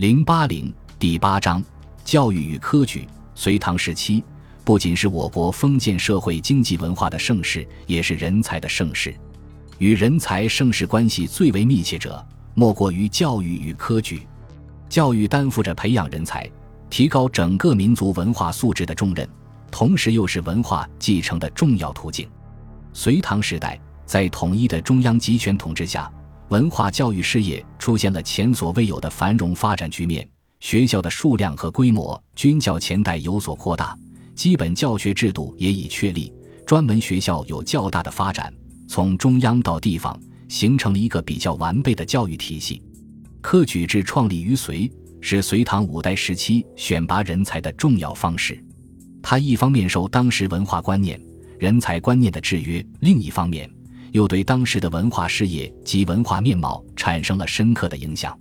零八零第八章教育与科举。隋唐时期不仅是我国封建社会经济文化的盛世，也是人才的盛世。与人才盛世关系最为密切者，莫过于教育与科举。教育担负着培养人才、提高整个民族文化素质的重任，同时又是文化继承的重要途径。隋唐时代，在统一的中央集权统治下。文化教育事业出现了前所未有的繁荣发展局面，学校的数量和规模均较前代有所扩大，基本教学制度也已确立，专门学校有较大的发展，从中央到地方形成了一个比较完备的教育体系。科举制创立于隋，是隋唐五代时期选拔人才的重要方式。它一方面受当时文化观念、人才观念的制约，另一方面。又对当时的文化事业及文化面貌产生了深刻的影响。